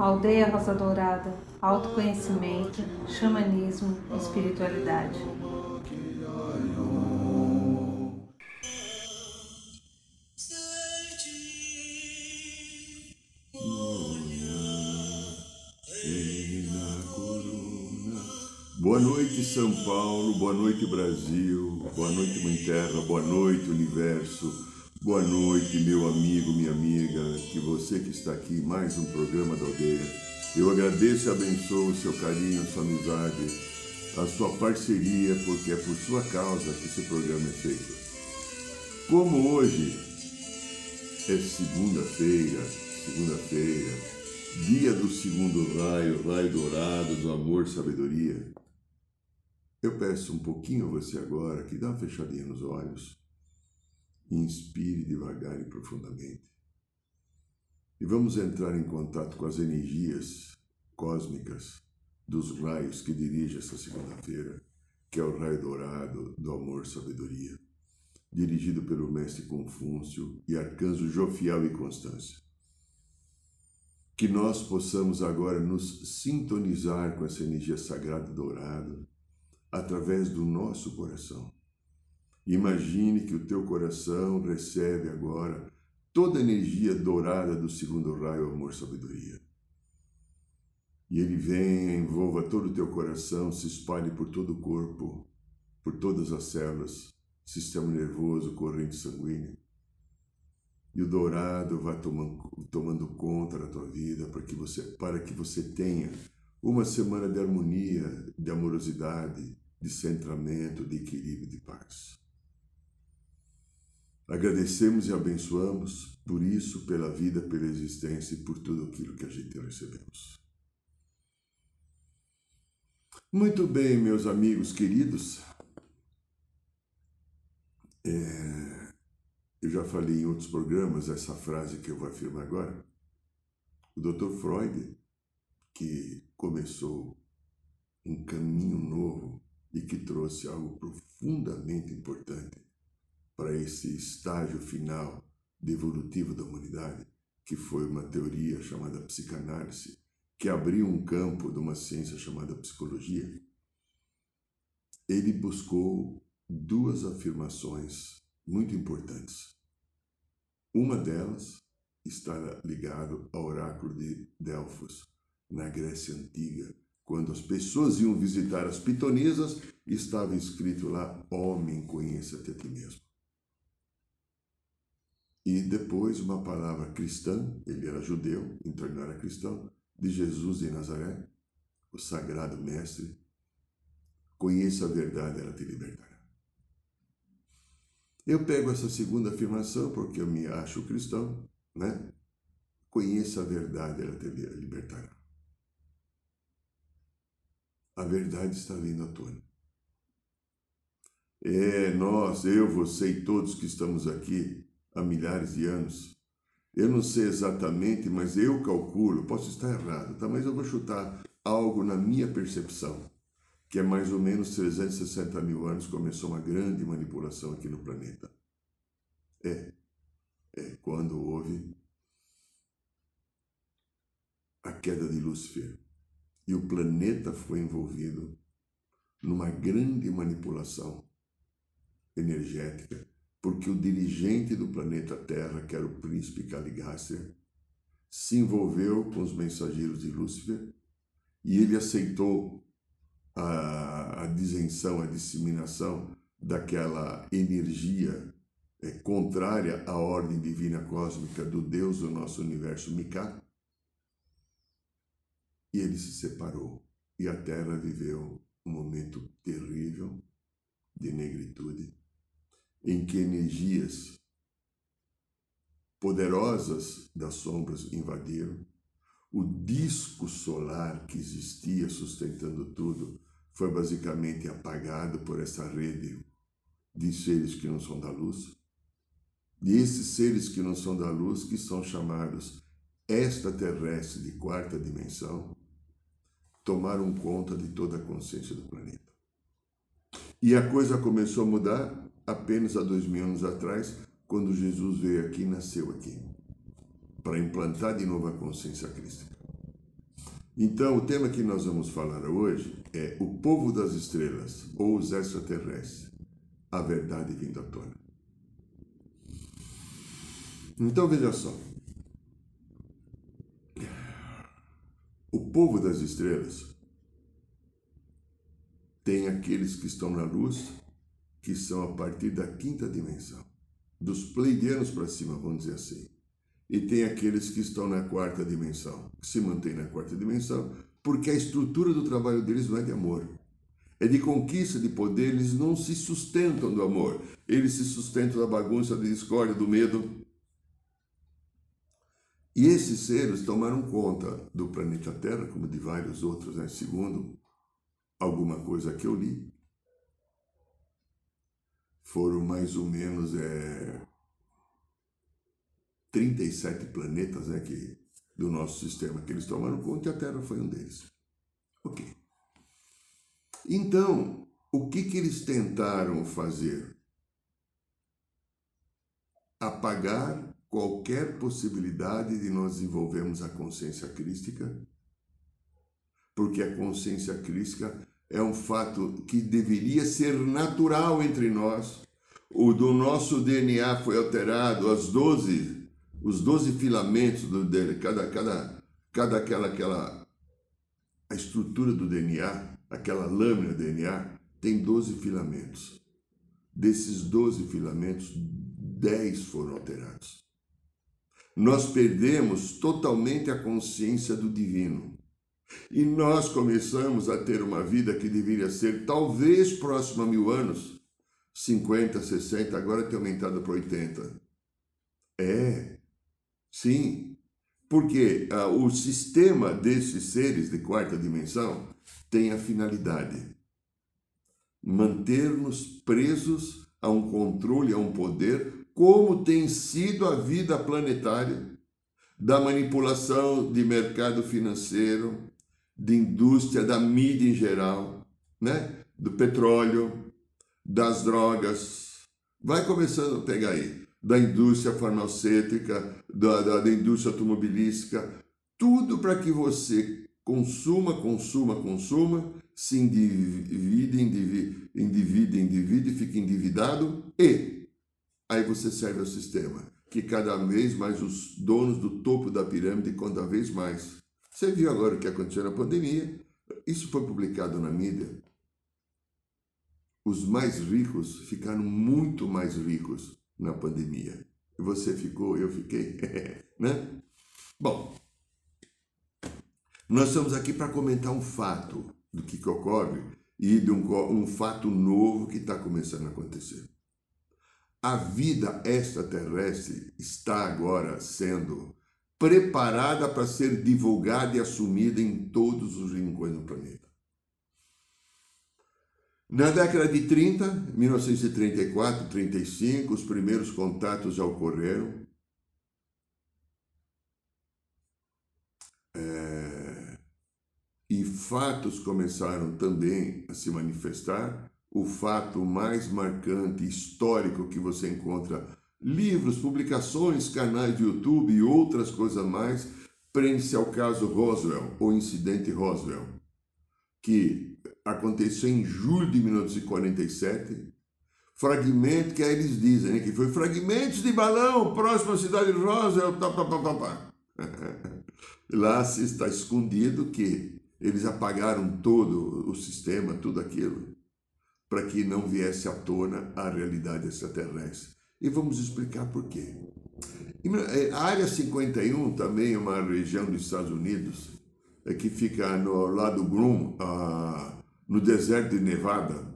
Aldeia Rosa Dourada, autoconhecimento, xamanismo, espiritualidade. Boa noite, São Paulo, boa noite, Brasil, boa noite, Mãe Terra, boa noite, Universo, boa noite, meu amigo, minha amiga, que você que está aqui mais um programa da aldeia. Eu agradeço e abençoo o seu carinho, a sua amizade, a sua parceria, porque é por sua causa que esse programa é feito. Como hoje é segunda-feira, segunda-feira, dia do segundo raio, raio dourado do amor, sabedoria. Eu peço um pouquinho a você agora que dá uma fechadinha nos olhos, inspire devagar e profundamente. E vamos entrar em contato com as energias cósmicas dos raios que dirige essa segunda-feira, que é o raio dourado do amor sabedoria, dirigido pelo mestre Confúcio e arcanjo Jofiel e Constância. Que nós possamos agora nos sintonizar com essa energia sagrada dourada através do nosso coração. Imagine que o teu coração recebe agora toda a energia dourada do segundo raio amor sabedoria. E ele vem, envolva todo o teu coração, se espalhe por todo o corpo, por todas as células, sistema nervoso, corrente sanguínea. E o dourado vai tomando, tomando conta da tua vida para que você, para que você tenha uma semana de harmonia, de amorosidade, de centramento, de equilíbrio, de paz. Agradecemos e abençoamos por isso, pela vida, pela existência e por tudo aquilo que a gente recebemos. Muito bem, meus amigos queridos. É, eu já falei em outros programas essa frase que eu vou afirmar agora. O Dr. Freud, que começou um caminho novo e que trouxe algo profundamente importante para esse estágio final devolutivo da humanidade, que foi uma teoria chamada psicanálise, que abriu um campo de uma ciência chamada psicologia. Ele buscou duas afirmações muito importantes. Uma delas está ligada ao oráculo de Delfos, na Grécia Antiga, quando as pessoas iam visitar as pitonisas, estava escrito lá: Homem, conheça-te a ti mesmo. E depois uma palavra cristã, ele era judeu, então ele não era cristão, de Jesus de Nazaré, o sagrado mestre. Conheça a verdade, ela te libertará. Eu pego essa segunda afirmação porque eu me acho cristão, né? Conheça a verdade, ela te libertará a verdade está vindo à tona. É, nós, eu, você e todos que estamos aqui há milhares de anos, eu não sei exatamente, mas eu calculo, posso estar errado, tá? mas eu vou chutar algo na minha percepção, que é mais ou menos 360 mil anos começou uma grande manipulação aqui no planeta. É, é quando houve a queda de Lúcifer e o planeta foi envolvido numa grande manipulação energética, porque o dirigente do planeta Terra, que era o príncipe Caligáster, se envolveu com os mensageiros de Lúcifer e ele aceitou a, a disenção, a disseminação daquela energia é, contrária à ordem divina cósmica do Deus do nosso universo, Mika, e ele se separou. E a terra viveu um momento terrível de negritude, em que energias poderosas das sombras invadiram. O disco solar que existia sustentando tudo foi basicamente apagado por essa rede de seres que não são da luz. E esses seres que não são da luz, que são chamados extraterrestres de quarta dimensão, tomaram conta de toda a consciência do planeta. E a coisa começou a mudar apenas há dois mil anos atrás, quando Jesus veio aqui e nasceu aqui, para implantar de novo a consciência crística. Então, o tema que nós vamos falar hoje é o povo das estrelas ou os extraterrestres, a verdade vindo à tona. Então, veja só. O povo das estrelas tem aqueles que estão na luz, que são a partir da quinta dimensão, dos pleidianos para cima, vamos dizer assim. E tem aqueles que estão na quarta dimensão, que se mantêm na quarta dimensão, porque a estrutura do trabalho deles não é de amor. É de conquista de poder, eles não se sustentam do amor. Eles se sustentam da bagunça, da discórdia, do medo. E esses seres tomaram conta do planeta Terra, como de vários outros, né? segundo alguma coisa que eu li. Foram mais ou menos é, 37 planetas né, que, do nosso sistema que eles tomaram conta e a Terra foi um deles. Ok. Então, o que, que eles tentaram fazer? Apagar qualquer possibilidade de nós desenvolvermos a consciência crística, porque a consciência crística é um fato que deveria ser natural entre nós. O do nosso DNA foi alterado, as 12 os 12 filamentos do DNA, cada, cada, cada aquela, aquela a estrutura do DNA, aquela lâmina do DNA, tem 12 filamentos. Desses 12 filamentos, 10 foram alterados. Nós perdemos totalmente a consciência do divino. E nós começamos a ter uma vida que deveria ser talvez próxima a mil anos, 50, 60, agora tem aumentado para 80. É, Sim, porque ah, o sistema desses seres de quarta dimensão tem a finalidade manter-nos presos a um controle, a um poder, como tem sido a vida planetária, da manipulação de mercado financeiro, de indústria, da mídia em geral, né? do petróleo, das drogas. Vai começando a pegar aí da indústria farmacêutica, da, da, da indústria automobilística, tudo para que você consuma, consuma, consuma, se endivide, endivide, endivide, endivide, fique endividado e aí você serve ao sistema, que cada vez mais os donos do topo da pirâmide, cada vez mais. Você viu agora o que aconteceu na pandemia? Isso foi publicado na mídia. Os mais ricos ficaram muito mais ricos na pandemia. Você ficou, eu fiquei, né? Bom, nós estamos aqui para comentar um fato do que, que ocorre e de um, um fato novo que está começando a acontecer. A vida extraterrestre está agora sendo preparada para ser divulgada e assumida em todos os rincões do planeta. Na década de 30, 1934, 35, os primeiros contatos já ocorreram. É... E fatos começaram também a se manifestar. O fato mais marcante, histórico que você encontra, livros, publicações, canais de YouTube e outras coisas mais, prende-se ao caso Roswell, o incidente Roswell, que aconteceu em julho de 1947. Fragmento que aí eles dizem né, que foi fragmentos de balão próximo à cidade de Roswell. Tá, tá, tá, tá, Lá se está escondido que eles apagaram todo o sistema, tudo aquilo, para que não viesse à tona a realidade extraterrestre. E vamos explicar por quê. Eh, a área 51 também é uma região dos Estados Unidos é que fica no lado Grum, a no deserto de Nevada,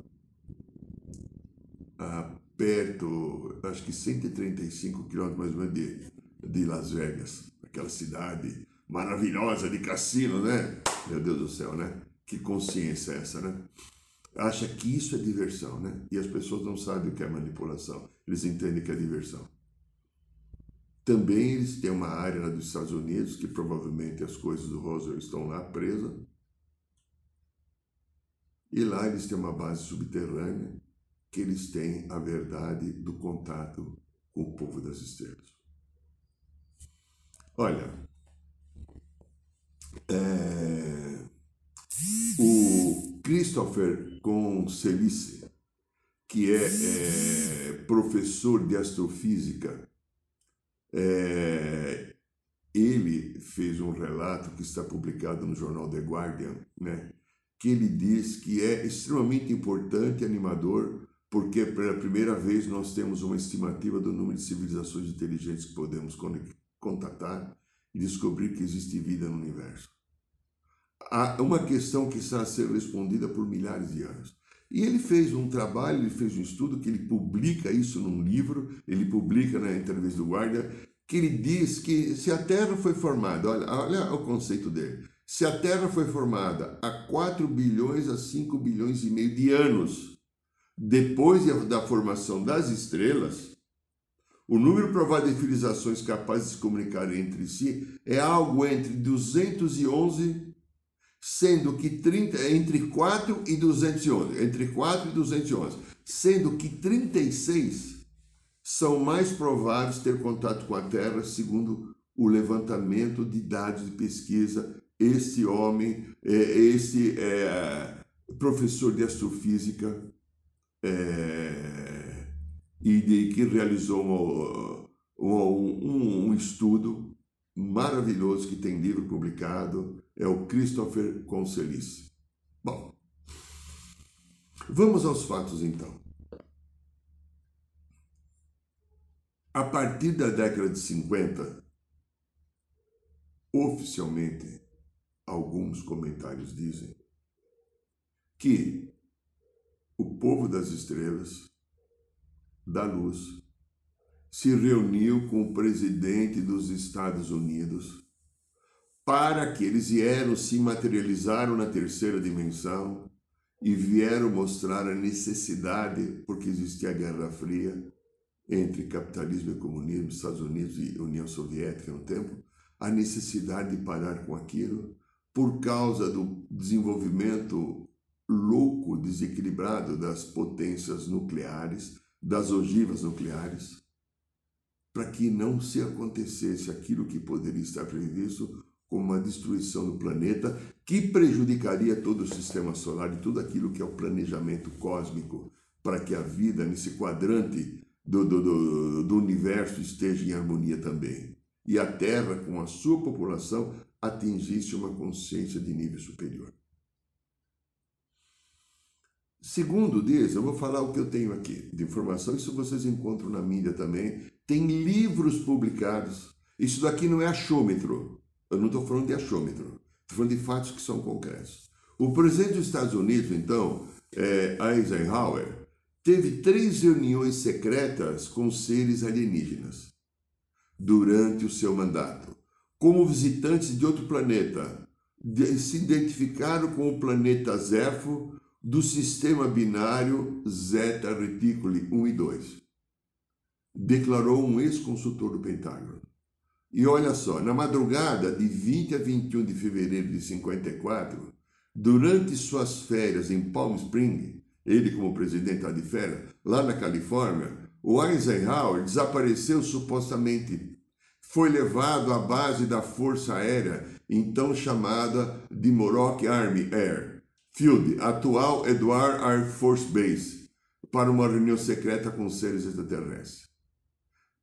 ah, perto, acho que 135 quilômetros mais ou menos de, de Las Vegas, aquela cidade maravilhosa de cassino, né? Meu Deus do céu, né? Que consciência é essa, né? Acha que isso é diversão, né? E as pessoas não sabem o que é manipulação. Eles entendem que é diversão. Também eles têm uma área lá dos Estados Unidos que provavelmente as coisas do Roswell estão lá presas e lá eles têm uma base subterrânea que eles têm a verdade do contato com o povo das estrelas. Olha, é, o Christopher Concelice, que é, é, professor de astrofísica, é, ele fez um relato que está publicado no jornal The Guardian, né, que ele diz que é extremamente importante e animador porque pela primeira vez nós temos uma estimativa do número de civilizações inteligentes que podemos contatar e descobrir que existe vida no universo. Há uma questão que está a ser respondida por milhares de anos. E ele fez um trabalho, ele fez um estudo que ele publica isso num livro, ele publica na entrevista do Guardia, que ele diz que se a Terra foi formada, olha, olha o conceito dele, se a Terra foi formada há 4 bilhões a 5 bilhões e meio de anos, depois da formação das estrelas, o número provado de civilizações capazes de se comunicar entre si é algo entre 211, sendo que 30, entre 4 e 211, entre 4 e 211, sendo que 36 são mais prováveis ter contato com a Terra, segundo o levantamento de dados de pesquisa. Esse homem, é, esse é, professor de astrofísica, é, e de, que realizou um, um, um estudo maravilhoso que tem livro publicado, é o Christopher Conselice. Bom, vamos aos fatos então. A partir da década de 50, oficialmente, alguns comentários dizem que o povo das estrelas, da luz, se reuniu com o presidente dos Estados Unidos para que eles vieram se materializaram na terceira dimensão e vieram mostrar a necessidade, porque existia a Guerra Fria, entre capitalismo e comunismo, Estados Unidos e União Soviética no tempo, a necessidade de parar com aquilo por causa do desenvolvimento louco, desequilibrado das potências nucleares, das ogivas nucleares, para que não se acontecesse aquilo que poderia estar previsto uma destruição do planeta que prejudicaria todo o sistema solar e tudo aquilo que é o planejamento cósmico para que a vida nesse quadrante do, do, do, do universo esteja em harmonia também. E a Terra, com a sua população, atingisse uma consciência de nível superior. Segundo diz, eu vou falar o que eu tenho aqui de informação, isso vocês encontram na mídia também. Tem livros publicados. Isso daqui não é achômetro. Eu não estou falando de achômetro. Estou falando de fatos que são concretos. O presidente dos Estados Unidos, então, é, Eisenhower, teve três reuniões secretas com seres alienígenas durante o seu mandato. Como visitantes de outro planeta, se identificaram com o planeta Zefo do sistema binário Zeta Reticuli 1 e 2. Declarou um ex-consultor do Pentágono. E olha só, na madrugada de 20 a 21 de fevereiro de 54, durante suas férias em Palm Springs, ele como presidente de férias, lá na Califórnia, o Eisenhower desapareceu supostamente. Foi levado à base da Força Aérea, então chamada de Morocco Army Air Field, atual Edward Air Force Base, para uma reunião secreta com seres extraterrestres.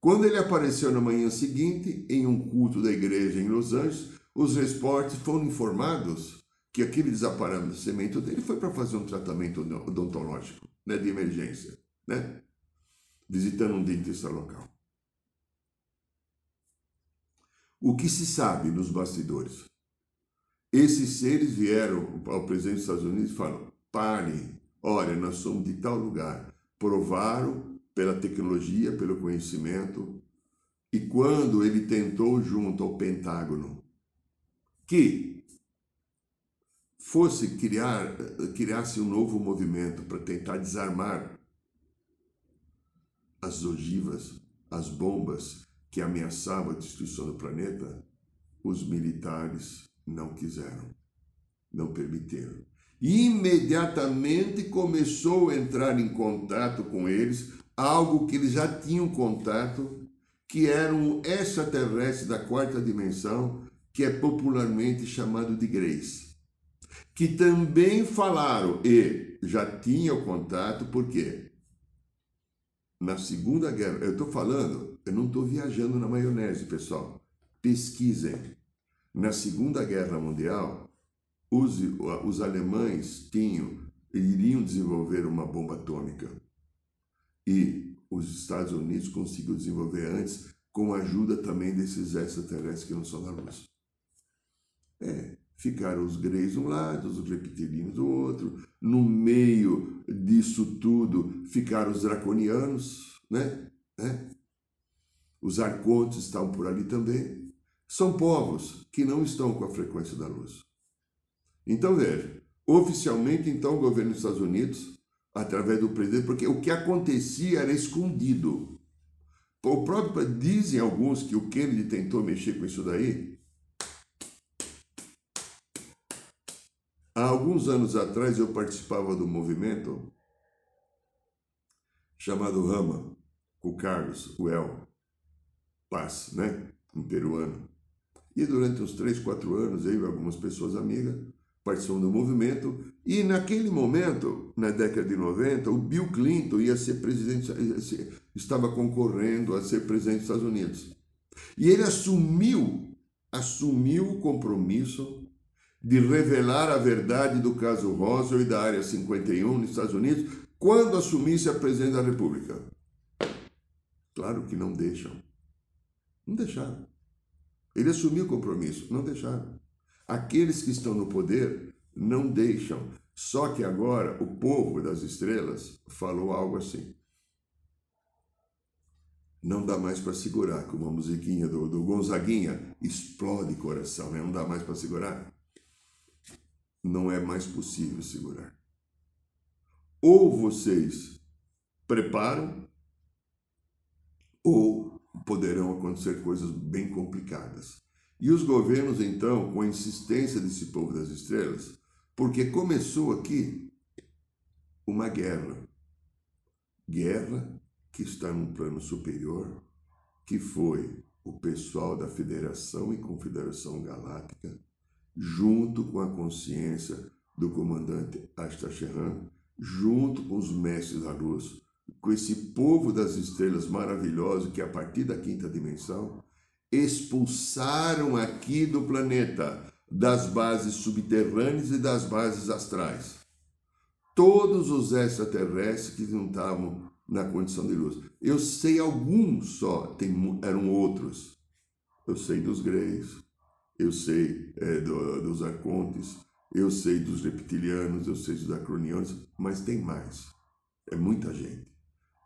Quando ele apareceu na manhã seguinte, em um culto da igreja em Los Angeles, os reportes foram informados que aquele desaparecimento dele foi para fazer um tratamento odontológico, né, de emergência, né, visitando um dentista local. O que se sabe nos bastidores? Esses seres vieram ao presidente dos Estados Unidos e falaram: parem, olha, nós somos de tal lugar. Provaram pela tecnologia, pelo conhecimento, e quando ele tentou, junto ao Pentágono, que fosse criar, criasse um novo movimento para tentar desarmar as ogivas, as bombas que ameaçavam a destruição do planeta, os militares não quiseram, não permitiram. Imediatamente começou a entrar em contato com eles, algo que eles já tinham contato, que era um extraterrestre da quarta dimensão, que é popularmente chamado de Greys, que também falaram e já tinham contato, por quê? Na Segunda Guerra, eu estou falando, eu não estou viajando na maionese, pessoal. Pesquisem. Na Segunda Guerra Mundial, os, os alemães tinham, iriam desenvolver uma bomba atômica. E os Estados Unidos conseguiu desenvolver antes, com a ajuda também desses extraterrestres que não são da luz. É, ficaram os greys de um lado, os reptilianos do outro. No meio disso tudo ficaram os draconianos, né? É. Os arcontes estão por ali também. São povos que não estão com a frequência da luz. Então veja, oficialmente então o governo dos Estados Unidos, através do presidente, porque o que acontecia era escondido. O próprio dizem alguns que o Kennedy tentou mexer com isso daí. Há alguns anos atrás eu participava do movimento chamado Rama, com o Carlos, o El Paz, né? Um peruano. E durante uns três, quatro anos, eu e algumas pessoas amigas participamos do movimento. E naquele momento, na década de 90, o Bill Clinton ia ser presidente, estava concorrendo a ser presidente dos Estados Unidos. E ele assumiu, assumiu o compromisso de revelar a verdade do caso Roswell e da Área 51 nos Estados Unidos quando assumisse a presidência da República. Claro que não deixam. Não deixaram. Ele assumiu o compromisso, não deixaram. Aqueles que estão no poder não deixam. Só que agora o povo das estrelas falou algo assim. Não dá mais para segurar, como a musiquinha do, do Gonzaguinha explode coração, né? não dá mais para segurar. Não é mais possível segurar. Ou vocês preparam, ou poderão acontecer coisas bem complicadas. E os governos, então, com a insistência desse povo das estrelas, porque começou aqui uma guerra. Guerra que está num plano superior, que foi o pessoal da Federação e Confederação Galáctica, junto com a consciência do comandante Astacheran, junto com os mestres da luz, com esse povo das estrelas maravilhoso que a partir da quinta dimensão expulsaram aqui do planeta, das bases subterrâneas e das bases astrais. Todos os extraterrestres que não estavam na condição de luz. Eu sei alguns só, tem, eram outros. Eu sei dos greys, eu sei é, do, dos arcontes, eu sei dos reptilianos, eu sei dos acronianos, mas tem mais. É muita gente.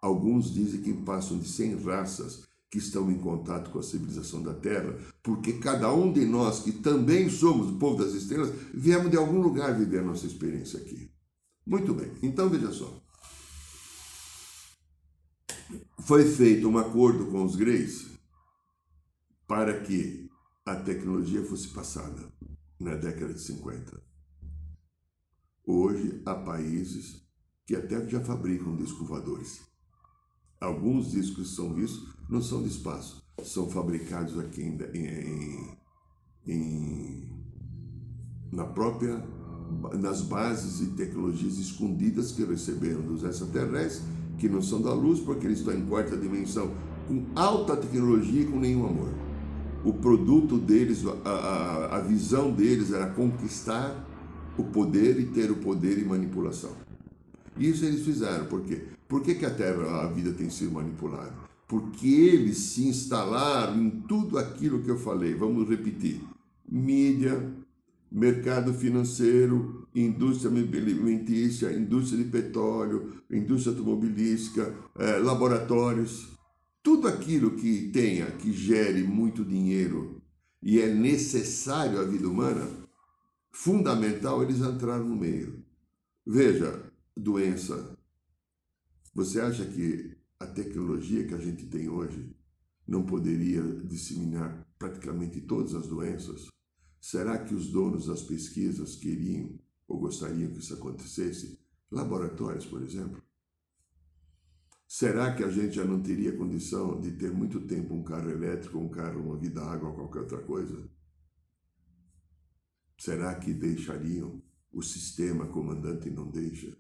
Alguns dizem que passam de 100 raças que estão em contato com a civilização da Terra, porque cada um de nós, que também somos o povo das estrelas, viemos de algum lugar viver a nossa experiência aqui. Muito bem, então veja só. Foi feito um acordo com os greys para que a tecnologia fosse passada na década de 50. Hoje há países que até já fabricam discos voadores. Alguns discos são vistos não são de espaço, são fabricados aqui em, em, em, na própria nas bases e tecnologias escondidas que receberam dos extraterrestres, que não são da luz, porque eles estão em quarta dimensão, com alta tecnologia e com nenhum amor. O produto deles, a, a, a visão deles era conquistar o poder e ter o poder e manipulação. Isso eles fizeram, por quê? Por que, que a Terra, a vida tem sido manipulada? Porque eles se instalaram em tudo aquilo que eu falei. Vamos repetir: mídia, mercado financeiro, indústria alimentícia, indústria de petróleo, indústria automobilística, eh, laboratórios. Tudo aquilo que tenha, que gere muito dinheiro e é necessário à vida humana, fundamental, eles entraram no meio. Veja, doença, você acha que a tecnologia que a gente tem hoje não poderia disseminar praticamente todas as doenças? Será que os donos das pesquisas queriam ou gostariam que isso acontecesse? Laboratórios, por exemplo. Será que a gente já não teria condição de ter muito tempo um carro elétrico, um carro, uma vida água ou qualquer outra coisa? Será que deixariam? O sistema comandante não deixa?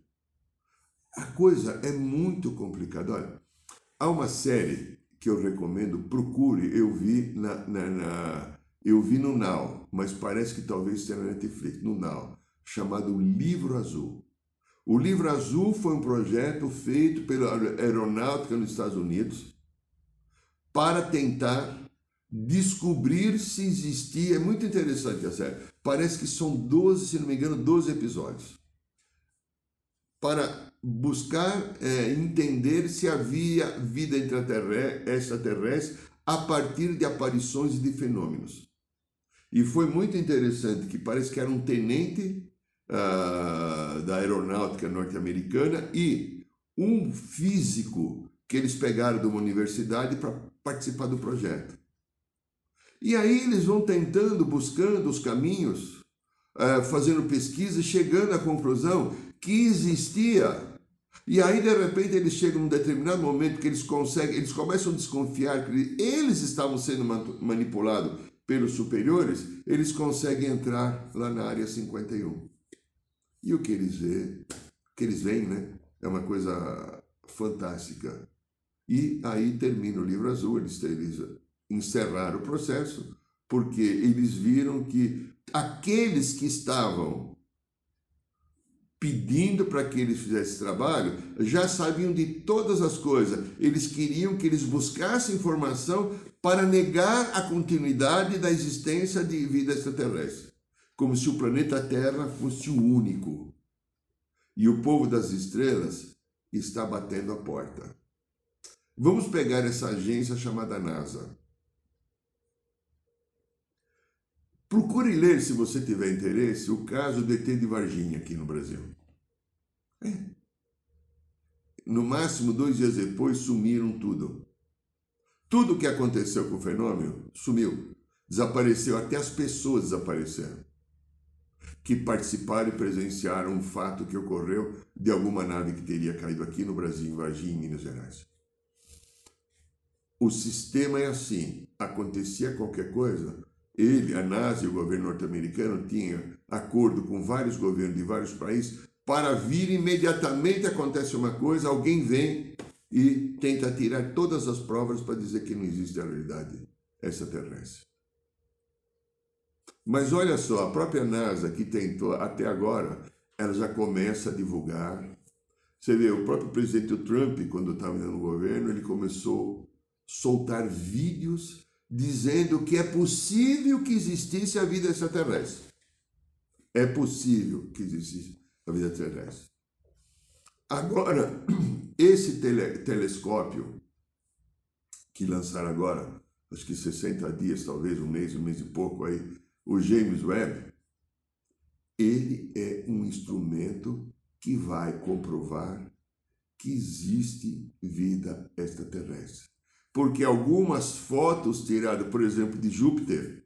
A coisa é muito complicada. Olha, há uma série que eu recomendo, procure, eu vi na, na, na eu vi no Now, mas parece que talvez esteja na Netflix, no Now, chamado Livro Azul. O Livro Azul foi um projeto feito pela Aeronáutica nos Estados Unidos para tentar descobrir se existia. É muito interessante a série. Parece que são 12, se não me engano, 12 episódios. Para buscar é, entender se havia vida extraterrestre a partir de aparições de fenômenos. E foi muito interessante que parece que era um tenente uh, da aeronáutica norte-americana e um físico que eles pegaram de uma universidade para participar do projeto. E aí eles vão tentando, buscando os caminhos, uh, fazendo pesquisa, chegando à conclusão que existia. E aí, de repente, eles chegam num determinado momento que eles conseguem, eles começam a desconfiar que eles estavam sendo manipulados pelos superiores, eles conseguem entrar lá na área 51. E o que eles vê, que eles veem, né? É uma coisa fantástica. E aí termina o livro azul, eles, eles encerraram o processo, porque eles viram que aqueles que estavam pedindo para que eles fizessem esse trabalho já sabiam de todas as coisas. Eles queriam que eles buscassem informação para negar a continuidade da existência de vida extraterrestre, como se o planeta Terra fosse o único. E o povo das estrelas está batendo a porta. Vamos pegar essa agência chamada NASA. Procure ler, se você tiver interesse, o caso do ET de Varginha aqui no Brasil. É. No máximo, dois dias depois, sumiram tudo. Tudo que aconteceu com o fenômeno sumiu. Desapareceu, até as pessoas desapareceram. Que participaram e presenciaram um fato que ocorreu de alguma nave que teria caído aqui no Brasil, em Varginha, em Minas Gerais. O sistema é assim: acontecia qualquer coisa, ele, a NASA e o governo norte-americano tinham acordo com vários governos de vários países para vir imediatamente acontece uma coisa, alguém vem e tenta tirar todas as provas para dizer que não existe a realidade extraterrestre. Mas olha só, a própria NASA que tentou até agora, ela já começa a divulgar. Você vê, o próprio presidente Trump, quando estava no governo, ele começou a soltar vídeos dizendo que é possível que existisse a vida extraterrestre. É possível que existisse a vida extraterrestre. Agora, esse tele, telescópio que lançaram agora, acho que 60 dias, talvez um mês, um mês e pouco aí, o James Webb, ele é um instrumento que vai comprovar que existe vida extraterrestre. Porque algumas fotos tiradas, por exemplo, de Júpiter,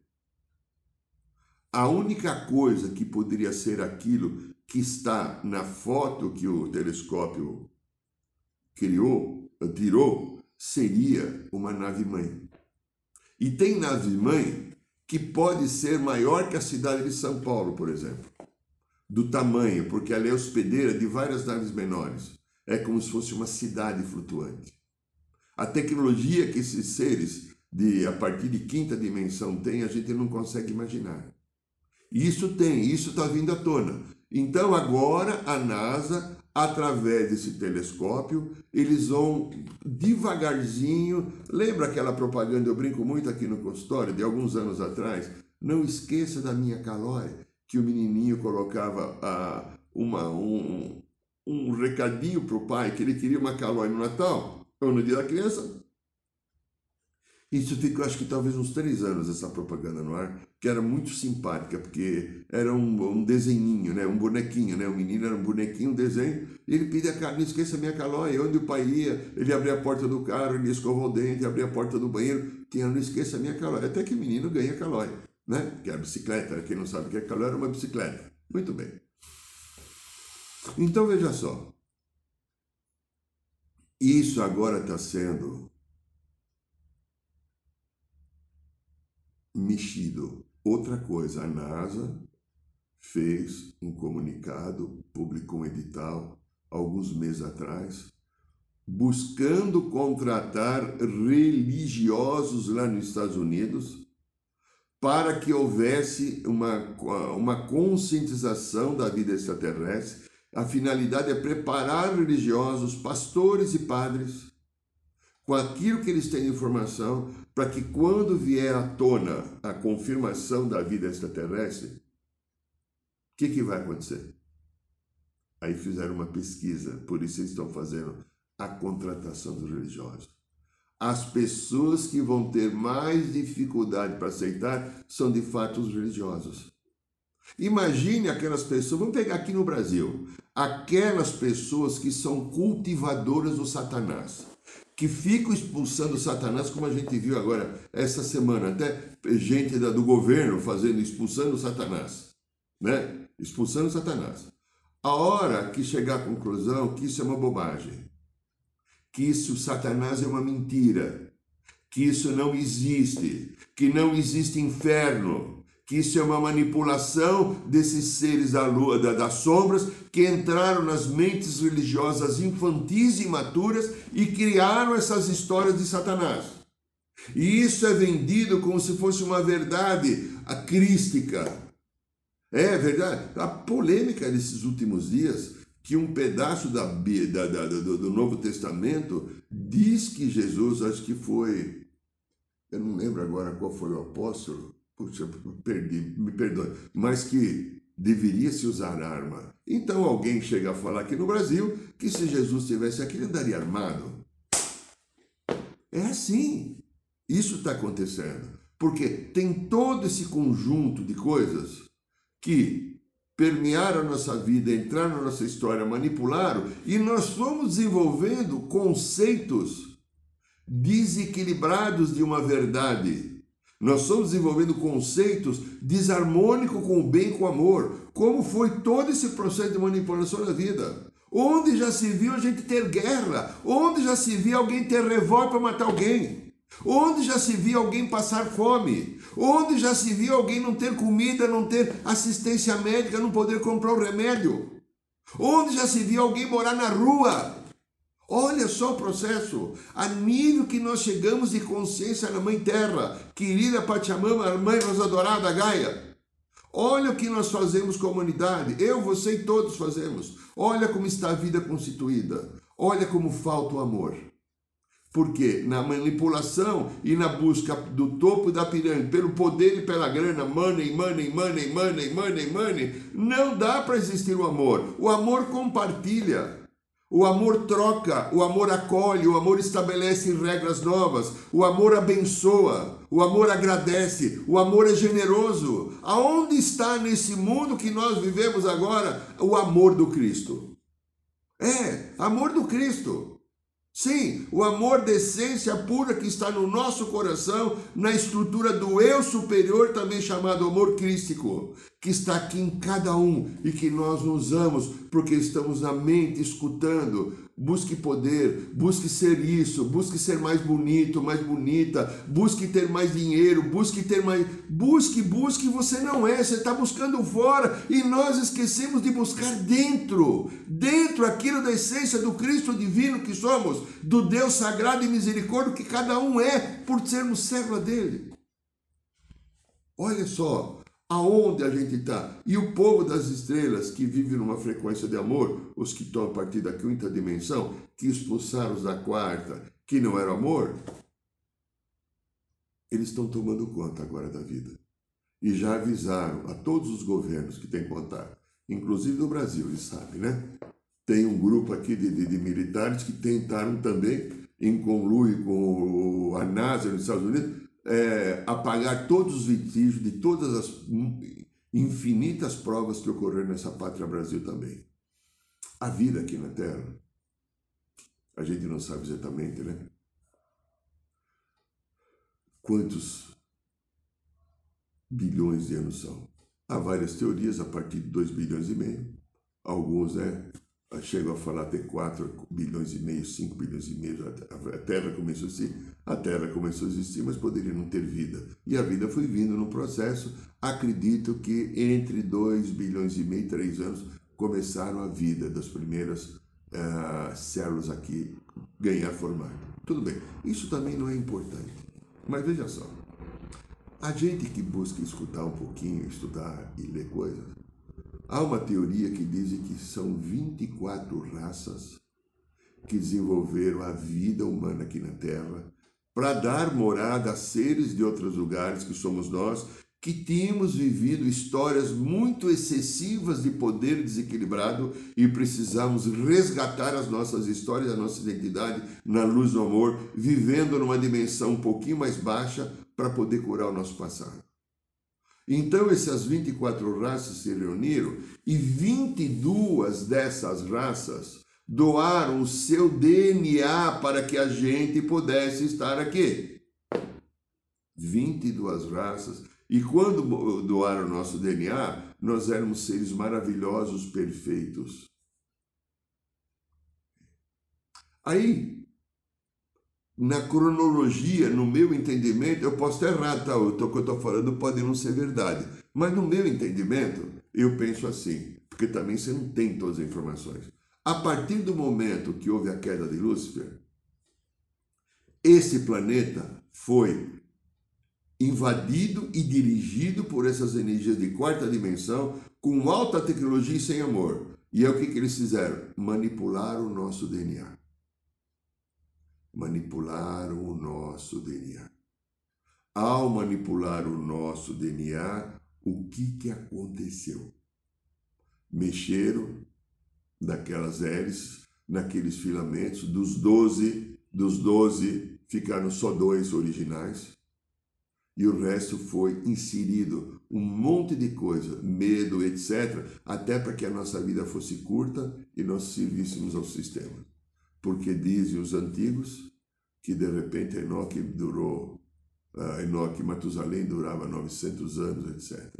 a única coisa que poderia ser aquilo que está na foto que o telescópio criou, tirou, seria uma nave-mãe. E tem nave-mãe que pode ser maior que a cidade de São Paulo, por exemplo. Do tamanho, porque ela é hospedeira de várias naves menores. É como se fosse uma cidade flutuante. A tecnologia que esses seres, de a partir de quinta dimensão, têm, a gente não consegue imaginar. Isso tem, isso está vindo à tona. Então agora a NASA, através desse telescópio, eles vão devagarzinho. Lembra aquela propaganda, eu brinco muito aqui no consultório, de alguns anos atrás? Não esqueça da minha calória, que o menininho colocava ah, uma, um, um recadinho para o pai que ele queria uma calória no Natal, ou no dia da criança, isso ficou, acho que talvez uns três anos, essa propaganda no ar, que era muito simpática, porque era um, um desenhinho, né? um bonequinho, né? O menino era um bonequinho, um desenho, e ele pedia, não esqueça minha calóia, onde o pai ia, ele abria a porta do carro, ele escovou o dente, abria a porta do banheiro, tinha, não esqueça minha calóia. Até que o menino ganha calóia, né? Que é a bicicleta, quem não sabe o que é calóia, era uma bicicleta. Muito bem. Então veja só, isso agora está sendo mexido. Outra coisa, a NASA fez um comunicado, publicou um edital alguns meses atrás, buscando contratar religiosos lá nos Estados Unidos para que houvesse uma, uma conscientização da vida extraterrestre. A finalidade é preparar religiosos, pastores e padres com aquilo que eles têm de informação para que quando vier à tona a confirmação da vida extraterrestre, o que, que vai acontecer? Aí fizeram uma pesquisa, por isso eles estão fazendo a contratação dos religiosos. As pessoas que vão ter mais dificuldade para aceitar são de fato os religiosos. Imagine aquelas pessoas, vamos pegar aqui no Brasil, aquelas pessoas que são cultivadoras do Satanás, que ficam expulsando o Satanás, como a gente viu agora essa semana, até gente do governo fazendo, expulsando o Satanás, né? Expulsando o Satanás. A hora que chegar à conclusão que isso é uma bobagem, que isso, Satanás, é uma mentira, que isso não existe, que não existe inferno, que isso é uma manipulação desses seres da lua, da, das sombras, que entraram nas mentes religiosas infantis e imaturas e criaram essas histórias de Satanás. E isso é vendido como se fosse uma verdade acrística. É verdade. A polêmica desses últimos dias que um pedaço da, da, da do, do, Novo Testamento diz que Jesus, acho que foi, eu não lembro agora qual foi o apóstolo, puxa, perdi, me perdoe, mas que deveria se usar arma. Então alguém chega a falar aqui no Brasil que se Jesus estivesse aqui, ele andaria armado. É assim. Isso está acontecendo. Porque tem todo esse conjunto de coisas que permearam a nossa vida, entraram na nossa história, manipularam, e nós fomos desenvolvendo conceitos desequilibrados de uma verdade. Nós fomos desenvolvendo conceitos desarmônicos com o bem e com o amor. Como foi todo esse processo de manipulação na vida? Onde já se viu a gente ter guerra? Onde já se viu alguém ter revólver para matar alguém? Onde já se viu alguém passar fome? Onde já se viu alguém não ter comida, não ter assistência médica, não poder comprar o remédio? Onde já se viu alguém morar na rua? Olha só o processo, a nível que nós chegamos de consciência na Mãe Terra, querida Pachamama, Mãe Rosa Dourada Gaia. Olha o que nós fazemos comunidade, eu, você e todos fazemos. Olha como está a vida constituída. Olha como falta o amor. Porque na manipulação e na busca do topo da pirâmide, pelo poder e pela grana, money, money, money, money, money, money, não dá para existir o amor. O amor compartilha. O amor troca, o amor acolhe, o amor estabelece regras novas, o amor abençoa, o amor agradece, o amor é generoso. Aonde está nesse mundo que nós vivemos agora o amor do Cristo? É, amor do Cristo. Sim, o amor de essência pura que está no nosso coração, na estrutura do eu superior, também chamado amor crístico, que está aqui em cada um e que nós usamos porque estamos na mente escutando, Busque poder, busque ser isso, busque ser mais bonito, mais bonita, busque ter mais dinheiro, busque ter mais. Busque, busque, você não é, você está buscando fora e nós esquecemos de buscar dentro, dentro aquilo da essência do Cristo divino que somos, do Deus sagrado e misericórdia que cada um é por sermos célula dele. Olha só, aonde a gente está. E o povo das estrelas que vive numa frequência de amor, os que estão a partir da quinta dimensão, que expulsaram os da quarta, que não era amor, eles estão tomando conta agora da vida. E já avisaram a todos os governos que têm contato, inclusive do Brasil, eles sabem, né? Tem um grupo aqui de, de, de militares que tentaram também, em conluio com a NASA nos Estados Unidos, é, apagar todos os vestígios de todas as infinitas provas que ocorreram nessa pátria Brasil também. A vida aqui na Terra, a gente não sabe exatamente, né? Quantos bilhões de anos são? Há várias teorias a partir de 2 bilhões e meio. Alguns é chegam a falar até 4 bilhões e meio, 5 bilhões e meio, a Terra começou a existir, a Terra começou a existir, mas poderia não ter vida. E a vida foi vindo no processo. Acredito que entre 2 bilhões e meio e 3 anos começaram a vida das primeiras uh, células aqui ganhar formato. Tudo bem, isso também não é importante. Mas veja só, a gente que busca escutar um pouquinho, estudar e ler coisas, Há uma teoria que diz que são 24 raças que desenvolveram a vida humana aqui na Terra para dar morada a seres de outros lugares, que somos nós, que tínhamos vivido histórias muito excessivas de poder desequilibrado e precisamos resgatar as nossas histórias, a nossa identidade na luz do amor, vivendo numa dimensão um pouquinho mais baixa para poder curar o nosso passado. Então essas 24 raças se reuniram e 22 dessas raças doaram o seu DNA para que a gente pudesse estar aqui. 22 raças. E quando doaram o nosso DNA, nós éramos seres maravilhosos, perfeitos. Aí, na cronologia, no meu entendimento, eu posso estar errado, tá? O que eu estou falando pode não ser verdade. Mas no meu entendimento, eu penso assim, porque também você não tem todas as informações. A partir do momento que houve a queda de Lúcifer, esse planeta foi invadido e dirigido por essas energias de quarta dimensão com alta tecnologia e sem amor. E é o que, que eles fizeram? Manipular o nosso DNA manipularam o nosso DNA. Ao manipular o nosso DNA, o que, que aconteceu? Mexeram naquelas hélices, naqueles filamentos, dos 12, dos 12 ficaram só dois originais, e o resto foi inserido um monte de coisa, medo, etc., até para que a nossa vida fosse curta e nós servíssemos ao sistema porque dizem os antigos que de repente Enoque durou, uh, Enoque e Matusalém durava 900 anos, etc.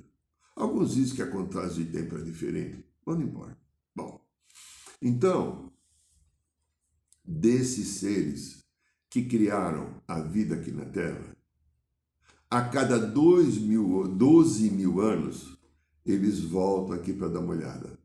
Alguns dizem que a contagem de tempo é diferente, mas não importa. Bom, então, desses seres que criaram a vida aqui na Terra, a cada dois mil, 12 mil anos, eles voltam aqui para dar uma olhada,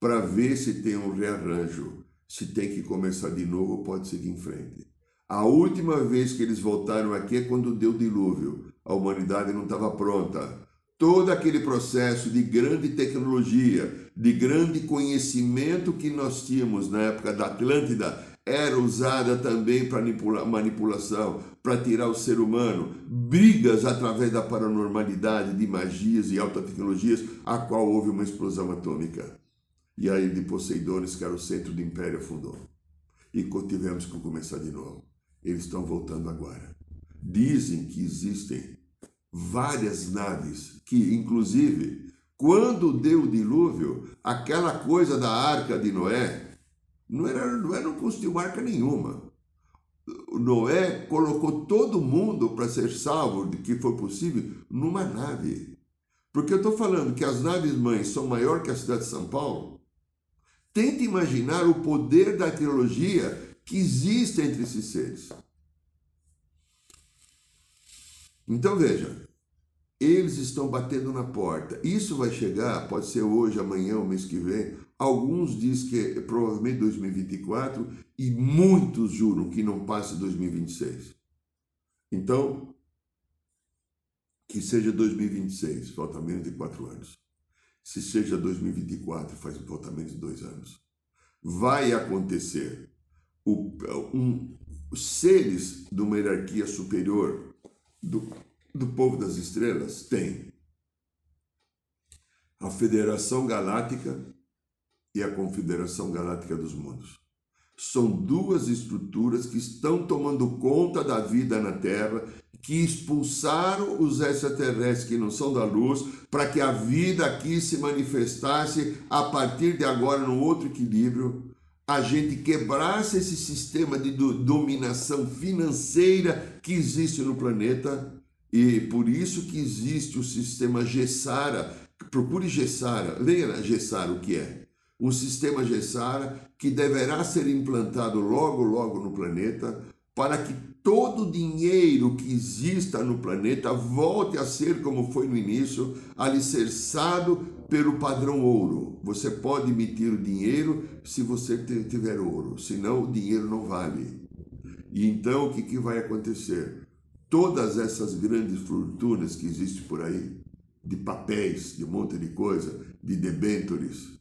para ver se tem um rearranjo se tem que começar de novo, pode seguir em frente. A última vez que eles voltaram aqui é quando deu dilúvio. A humanidade não estava pronta. Todo aquele processo de grande tecnologia, de grande conhecimento que nós tínhamos na época da Atlântida, era usada também para manipula manipulação, para tirar o ser humano. Brigas através da paranormalidade, de magias e alta tecnologias, a qual houve uma explosão atômica. E aí de Poseidones, que era o centro do império, afundou. E tivemos que começar de novo. Eles estão voltando agora. Dizem que existem várias naves que, inclusive, quando deu o dilúvio, aquela coisa da arca de Noé, não era, não era construiu arca nenhuma. Noé colocou todo mundo para ser salvo, de que foi possível, numa nave. Porque eu estou falando que as naves mães são maior que a cidade de São Paulo, Tente imaginar o poder da teologia que existe entre esses seres. Então veja, eles estão batendo na porta. Isso vai chegar, pode ser hoje, amanhã, o mês que vem. Alguns dizem que é provavelmente 2024 e muitos juram que não passe 2026. Então, que seja 2026, falta menos de quatro anos se seja 2024, faz um menos de dois anos, vai acontecer. O, um, seres de uma hierarquia superior do, do povo das estrelas têm a Federação Galáctica e a Confederação Galáctica dos Mundos. São duas estruturas que estão tomando conta da vida na Terra que expulsaram os extraterrestres que não são da luz, para que a vida aqui se manifestasse a partir de agora num outro equilíbrio, a gente quebrasse esse sistema de dominação financeira que existe no planeta, e por isso que existe o sistema Gessara. Procure Gessara, leia Gessara o que é. um sistema Gessara que deverá ser implantado logo, logo no planeta, para que todo o dinheiro que exista no planeta volte a ser como foi no início, alicerçado pelo padrão ouro. Você pode emitir o dinheiro se você tiver ouro, senão o dinheiro não vale. E então o que, que vai acontecer? Todas essas grandes fortunas que existem por aí, de papéis, de um monte de coisa, de debêntures,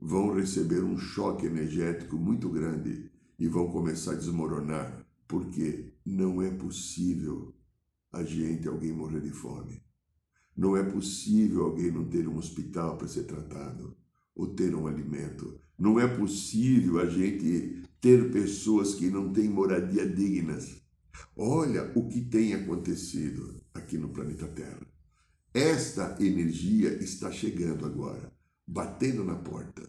vão receber um choque energético muito grande e vão começar a desmoronar, porque não é possível a gente, alguém morrer de fome. Não é possível alguém não ter um hospital para ser tratado ou ter um alimento. Não é possível a gente ter pessoas que não têm moradia dignas. Olha o que tem acontecido aqui no planeta Terra. Esta energia está chegando agora batendo na porta.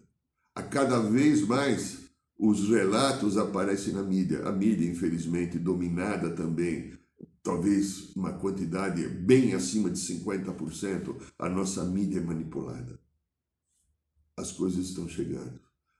A cada vez mais os relatos aparecem na mídia. A mídia, infelizmente, dominada também, talvez uma quantidade bem acima de 50%, a nossa mídia é manipulada. As coisas estão chegando.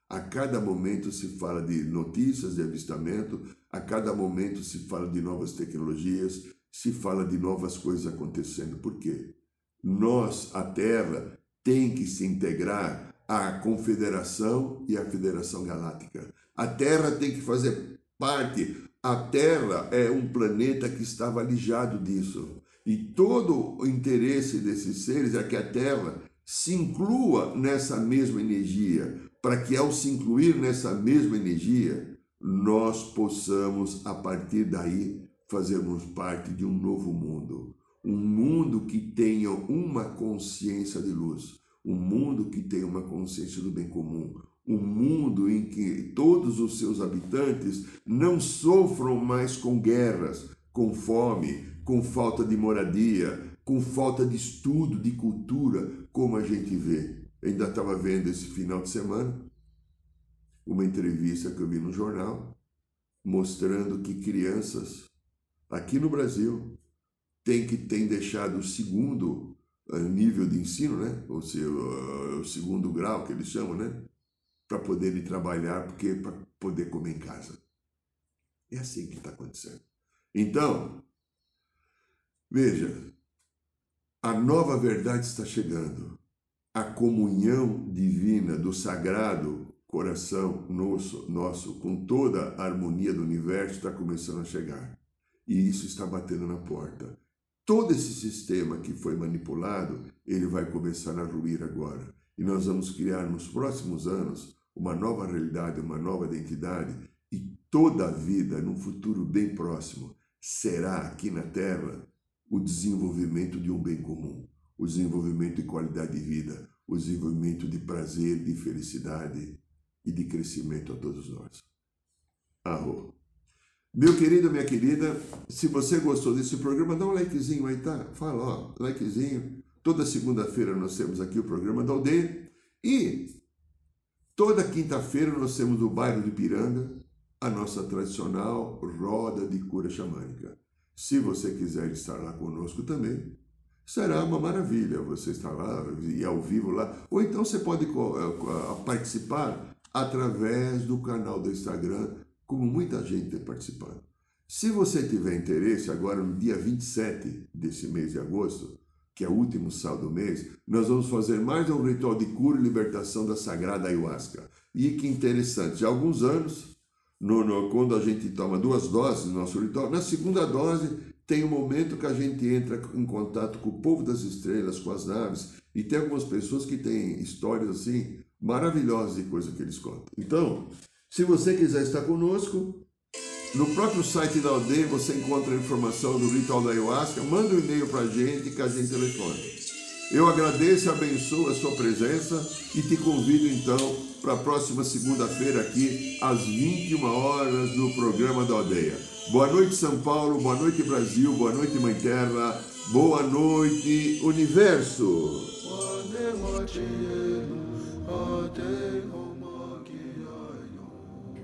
A cada momento se fala de notícias de avistamento, a cada momento se fala de novas tecnologias, se fala de novas coisas acontecendo. Por quê? Nós, a Terra, tem que se integrar à Confederação e à Federação Galáctica. A Terra tem que fazer parte. A Terra é um planeta que estava alijado disso. E todo o interesse desses seres é que a Terra se inclua nessa mesma energia, para que ao se incluir nessa mesma energia, nós possamos, a partir daí, fazermos parte de um novo mundo um mundo que tenha uma consciência de luz, um mundo que tenha uma consciência do bem comum, um mundo em que todos os seus habitantes não sofram mais com guerras, com fome, com falta de moradia, com falta de estudo, de cultura, como a gente vê. Eu ainda estava vendo esse final de semana uma entrevista que eu vi no jornal mostrando que crianças aqui no Brasil tem que tem deixado o segundo eh, nível de ensino, né? Ou seja, o segundo grau que eles chamam, né? Para poderem trabalhar, porque para poder comer em casa. É assim que está acontecendo. Então, veja, a nova verdade está chegando. A comunhão divina do sagrado coração nosso, nosso com toda a harmonia do universo está começando a chegar. E isso está batendo na porta. Todo esse sistema que foi manipulado, ele vai começar a ruir agora. E nós vamos criar nos próximos anos uma nova realidade, uma nova identidade, e toda a vida, num futuro bem próximo, será aqui na Terra o desenvolvimento de um bem comum, o desenvolvimento de qualidade de vida, o desenvolvimento de prazer, de felicidade e de crescimento a todos nós. Arro. Meu querido, minha querida, se você gostou desse programa, dá um likezinho aí, tá? Fala, ó, likezinho. Toda segunda-feira nós temos aqui o programa da aldeia. E toda quinta-feira nós temos no bairro de Piranga a nossa tradicional roda de cura xamânica. Se você quiser estar lá conosco também, será uma maravilha você estar lá e ao vivo lá. Ou então você pode eh, participar através do canal do Instagram como muita gente tem participado. Se você tiver interesse, agora no dia 27 desse mês de agosto, que é o último sábado do mês, nós vamos fazer mais um ritual de cura e libertação da sagrada ayahuasca. E que interessante, há alguns anos, no, no, quando a gente toma duas doses do nosso ritual, na segunda dose tem um momento que a gente entra em contato com o povo das estrelas, com as naves, e tem algumas pessoas que têm histórias assim maravilhosas de coisa que eles contam. Então, se você quiser estar conosco, no próprio site da aldeia você encontra a informação do ritual da ayahuasca. Manda um e-mail para a gente que a gente telefone. Eu agradeço e abençoo a sua presença e te convido então para a próxima segunda-feira aqui às 21 horas no programa da aldeia. Boa noite São Paulo, boa noite Brasil, boa noite Mãe Terra, boa noite Universo.